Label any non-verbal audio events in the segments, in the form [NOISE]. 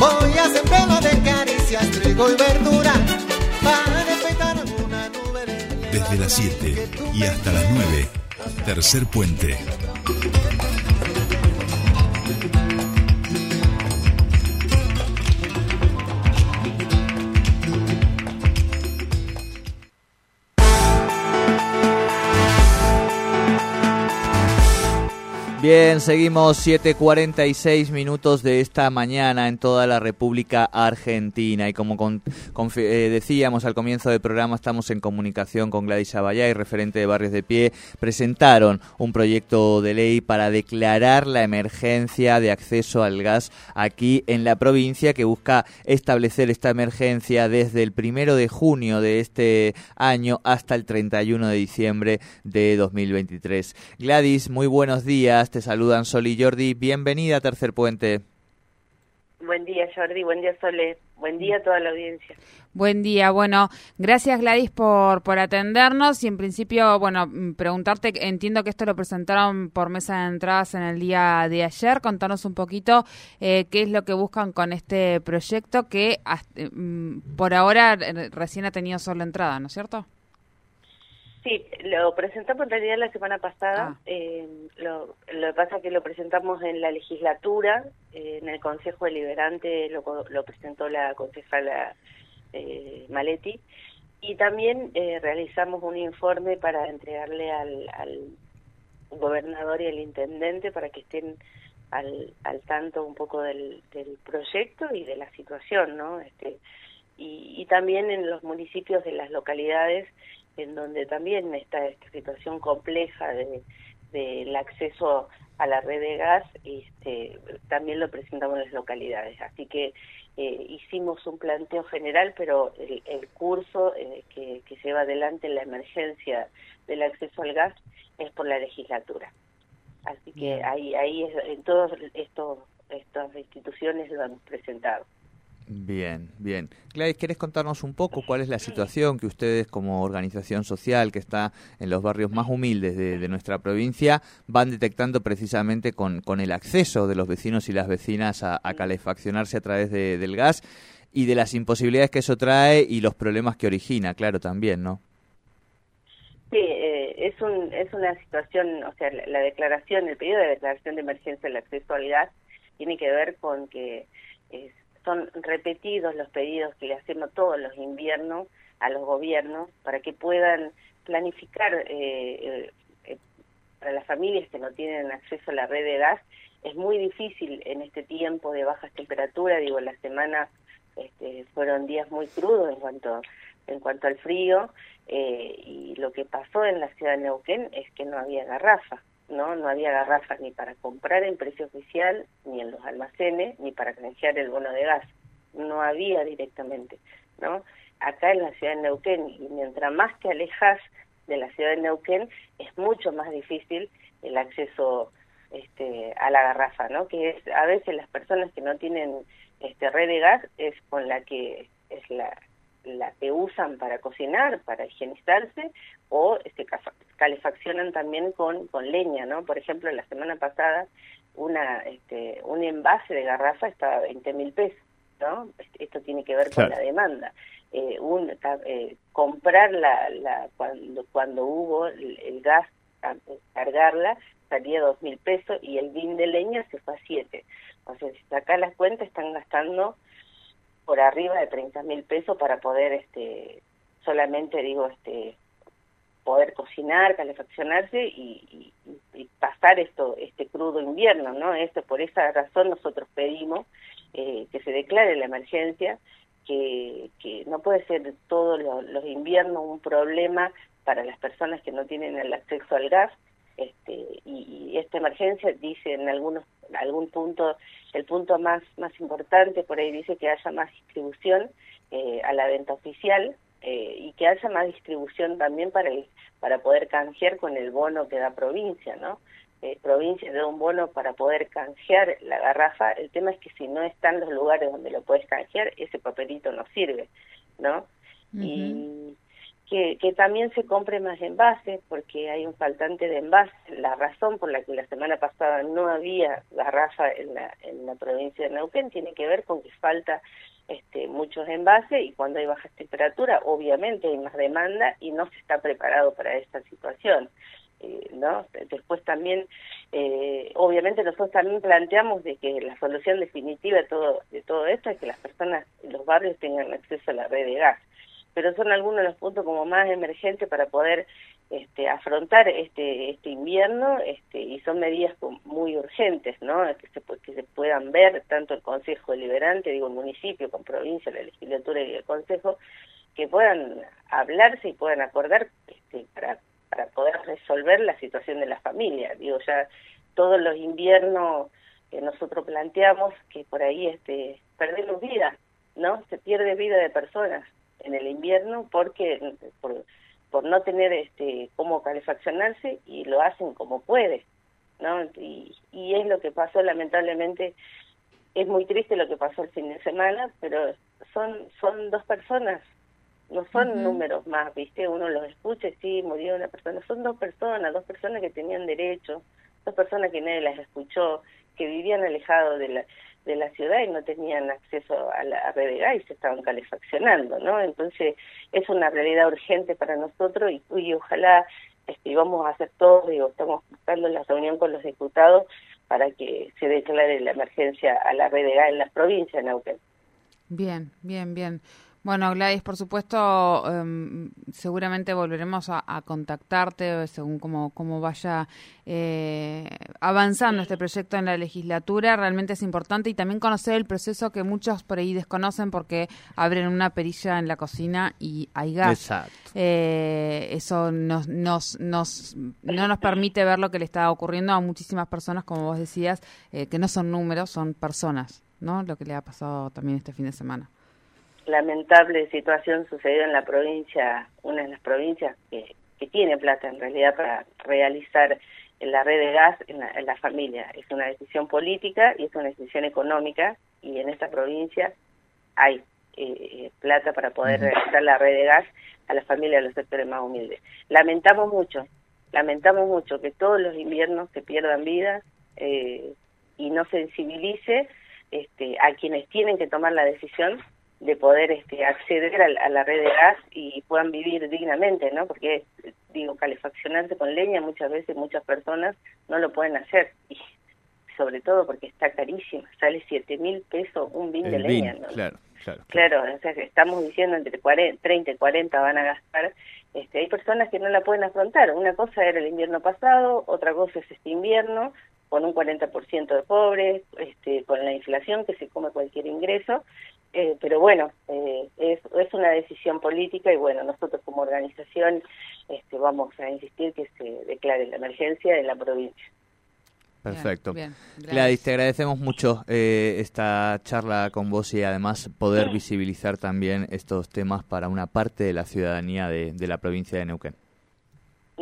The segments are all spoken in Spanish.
Voy a sembrarlo de caricias, trigo y verdura. Para despertar una nube de Desde las 7 y hasta las 9. Tercer puente. Bien, seguimos 7.46 minutos de esta mañana en toda la República Argentina. Y como con, eh, decíamos al comienzo del programa estamos en comunicación con Gladys y referente de Barrios de Pie, presentaron un proyecto de ley para declarar la emergencia de acceso al gas aquí en la provincia que busca establecer esta emergencia desde el primero de junio de este año hasta el 31 de diciembre de 2023. Gladys, muy buenos días te saludan Sol y Jordi. Bienvenida a Tercer Puente. Buen día, Jordi. Buen día, Sole. Buen día a toda la audiencia. Buen día. Bueno, gracias Gladys por, por atendernos y en principio, bueno, mm, preguntarte, entiendo que esto lo presentaron por mesa de entradas en el día de ayer. Contanos un poquito eh, qué es lo que buscan con este proyecto que mm, por ahora eh, recién ha tenido solo entrada, ¿no es cierto? Sí, lo presentamos en realidad la semana pasada. Ah. Eh, lo, lo, que pasa es que lo presentamos en la legislatura, eh, en el Consejo Deliberante lo, lo presentó la concejala eh, Maletti, y también eh, realizamos un informe para entregarle al, al gobernador y al intendente para que estén al, al tanto un poco del, del proyecto y de la situación, ¿no? Este, y, y también en los municipios de las localidades en donde también está esta situación compleja de del acceso a la red de gas, este, también lo presentamos en las localidades. Así que eh, hicimos un planteo general, pero el, el curso eh, que, que lleva adelante la emergencia del acceso al gas es por la legislatura. Así que ahí, ahí es, en todas estas instituciones lo han presentado. Bien, bien. Gladys, ¿querés contarnos un poco cuál es la situación que ustedes como organización social que está en los barrios más humildes de, nuestra provincia van detectando precisamente con, el acceso de los vecinos y las vecinas a, calefaccionarse a través del gas y de las imposibilidades que eso trae y los problemas que origina, claro, también, ¿no? Sí, eh, es, un, es una situación, o sea, la, la declaración, el pedido de declaración de emergencia del acceso al tiene que ver con que... Es, son repetidos los pedidos que le hacemos todos los inviernos a los gobiernos para que puedan planificar eh, eh, eh, para las familias que no tienen acceso a la red de gas es muy difícil en este tiempo de bajas temperaturas. Digo la semana este, fueron días muy crudos en cuanto en cuanto al frío eh, y lo que pasó en la ciudad de Neuquén es que no había garrafa no no había garrafas ni para comprar en precio oficial ni en los almacenes ni para canjear el bono de gas. No había directamente no acá en la ciudad de Neuquén y mientras más te alejas de la ciudad de Neuquén es mucho más difícil el acceso este a la garrafa no que es a veces las personas que no tienen este red de gas es con la que es la la que usan para cocinar, para higienizarse, o este, calefaccionan también con, con leña, ¿no? Por ejemplo, la semana pasada una este, un envase de garrafa estaba a 20 mil pesos, ¿no? Esto tiene que ver con la demanda. Eh, un, eh, comprar la, la cuando cuando hubo el, gas cargarla salía dos mil pesos y el bin de leña se fue a siete o sea si saca las cuentas están gastando por arriba de 30 mil pesos para poder, este, solamente digo, este, poder cocinar, calefaccionarse y, y, pasar esto, este crudo invierno, ¿no? Esto, por esa razón nosotros pedimos eh, que se declare la emergencia, que, que no puede ser todos los inviernos un problema para las personas que no tienen el acceso al gas, este, y, esta emergencia dice en algunos algún punto el punto más más importante por ahí dice que haya más distribución eh, a la venta oficial eh, y que haya más distribución también para el, para poder canjear con el bono que da provincia no eh, provincia da un bono para poder canjear la garrafa. El tema es que si no están los lugares donde lo puedes canjear ese papelito no sirve no y que, que también se compre más envases, porque hay un faltante de envases. La razón por la que la semana pasada no había garrafa en la, en la provincia de Neuquén tiene que ver con que falta este, muchos envases y cuando hay bajas temperaturas, obviamente hay más demanda y no se está preparado para esta situación. Eh, ¿no? Después también, eh, obviamente nosotros también planteamos de que la solución definitiva de todo, de todo esto es que las personas los barrios tengan acceso a la red de gas pero son algunos de los puntos como más emergentes para poder este, afrontar este este invierno este, y son medidas muy urgentes no que se que se puedan ver tanto el consejo deliberante digo el municipio con provincia la legislatura y el consejo que puedan hablarse y puedan acordar este, para para poder resolver la situación de la familia. Digo ya todos los inviernos que nosotros planteamos que por ahí este perdemos vida no se pierde vida de personas en el invierno porque por, por no tener este cómo calefaccionarse y lo hacen como puede no y, y es lo que pasó lamentablemente es muy triste lo que pasó el fin de semana pero son son dos personas no son números más viste uno los escucha y sí murió una persona son dos personas dos personas que tenían derecho dos personas que nadie las escuchó que vivían alejados de la de la ciudad y no tenían acceso a la gas y se estaban calefaccionando, ¿no? Entonces es una realidad urgente para nosotros y, ojalá este, vamos a hacer todo, digo, estamos buscando la reunión con los diputados para que se declare la emergencia a la gas en las provincias de Neuquén. Bien, bien, bien. Bueno, Gladys, por supuesto, em, seguramente volveremos a, contactarte según cómo, cómo vaya eh, avanzando este proyecto en la legislatura. Realmente es importante y también conocer el proceso que muchos por ahí desconocen porque abren una perilla en la cocina y hay gas. Exacto. Eh, eso nos, nos, nos, no nos permite ver lo que le está ocurriendo a muchísimas personas, como vos decías, eh, que no son números, son personas, ¿no? Lo que le ha pasado también este fin de semana lamentable situación sucedió en la provincia, una de las provincias que, que tiene plata en realidad para realizar la red de gas en la, familia. Es una decisión política y es una decisión económica y en esta provincia hay eh, plata para poder realizar la red de gas a la familia de los sectores más humildes. Lamentamos mucho, lamentamos mucho que todos los inviernos se pierdan vidas eh, y no sensibilice este, a quienes tienen que tomar la decisión de poder este, acceder a, la red de gas y puedan vivir dignamente, ¿no? Porque, digo, calefaccionarse con leña muchas veces muchas personas no lo pueden hacer. Y sobre todo porque está carísimo, sale siete mil pesos un bin de leña, ¿no? Claro, claro, claro. o sea que estamos diciendo entre 40, 30 y 40 van a gastar. Este, hay personas que no la pueden afrontar. Una cosa era el invierno pasado, otra cosa es este invierno, con un 40% de pobres, este, con la inflación que se come cualquier ingreso, eh, pero bueno, eh, es, es una decisión política y bueno, nosotros como organización este, vamos a insistir que se declare la emergencia en la provincia. Perfecto. Gladys, te agradecemos mucho eh, esta charla con vos y además poder visibilizar también estos temas para una parte de la ciudadanía de, de la provincia de Neuquén.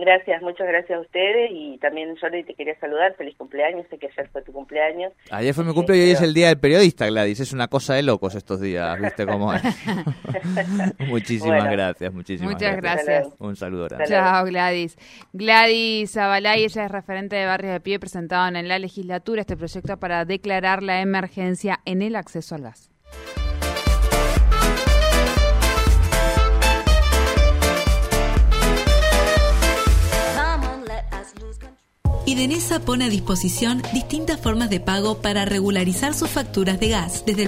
Gracias, muchas gracias a ustedes y también Jordi te quería saludar, feliz cumpleaños, sé que ayer fue tu cumpleaños. Ayer fue mi cumpleaños y hoy es el día del periodista, Gladys, es una cosa de locos estos días, ¿viste cómo es? [LAUGHS] muchísimas gracias, muchísimas Muchas gracias. Un saludo grande. Chao, Gladys. Gladys Abalay, ella es referente de Barrios de Pie, presentado en la legislatura este proyecto para declarar la emergencia en el acceso al gas. Idenesa pone a disposición distintas formas de pago para regularizar sus facturas de gas desde el